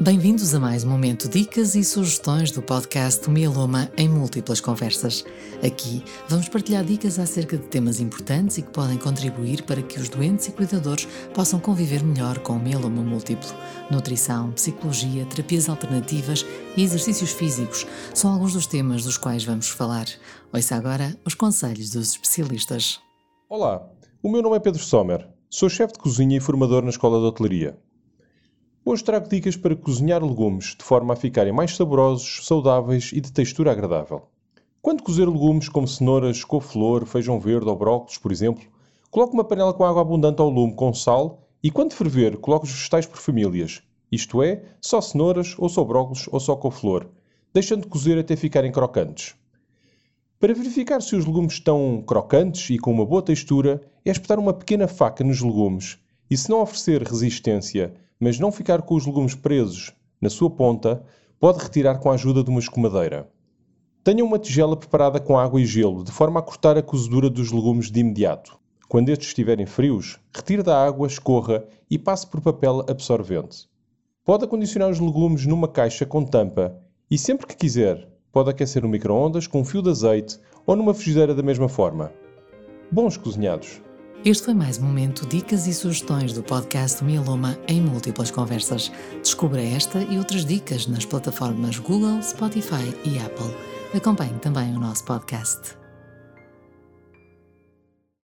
Bem-vindos a mais um momento dicas e sugestões do podcast Mieloma em múltiplas conversas. Aqui vamos partilhar dicas acerca de temas importantes e que podem contribuir para que os doentes e cuidadores possam conviver melhor com o mieloma múltiplo. Nutrição, psicologia, terapias alternativas e exercícios físicos são alguns dos temas dos quais vamos falar. Ouça agora os conselhos dos especialistas. Olá, o meu nome é Pedro Sommer. Sou chefe de cozinha e formador na Escola de Hotelaria. Hoje trago dicas para cozinhar legumes de forma a ficarem mais saborosos, saudáveis e de textura agradável. Quando cozer legumes como cenouras, couve-flor, feijão verde ou brócolis, por exemplo, coloque uma panela com água abundante ao lume com sal e quando ferver, coloque os vegetais por famílias, isto é, só cenouras, ou só brócolis, ou só couve-flor, deixando de cozer até ficarem crocantes. Para verificar se os legumes estão crocantes e com uma boa textura, é espetar uma pequena faca nos legumes e se não oferecer resistência, mas não ficar com os legumes presos na sua ponta, pode retirar com a ajuda de uma escumadeira. Tenha uma tigela preparada com água e gelo, de forma a cortar a cozedura dos legumes de imediato. Quando estes estiverem frios, retire da água, escorra e passe por papel absorvente. Pode acondicionar os legumes numa caixa com tampa e, sempre que quiser, pode aquecer no micro-ondas com um fio de azeite ou numa frigideira da mesma forma. Bons cozinhados! Este foi mais um momento dicas e sugestões do podcast Mieloma em múltiplas conversas. Descubra esta e outras dicas nas plataformas Google, Spotify e Apple. Acompanhe também o nosso podcast.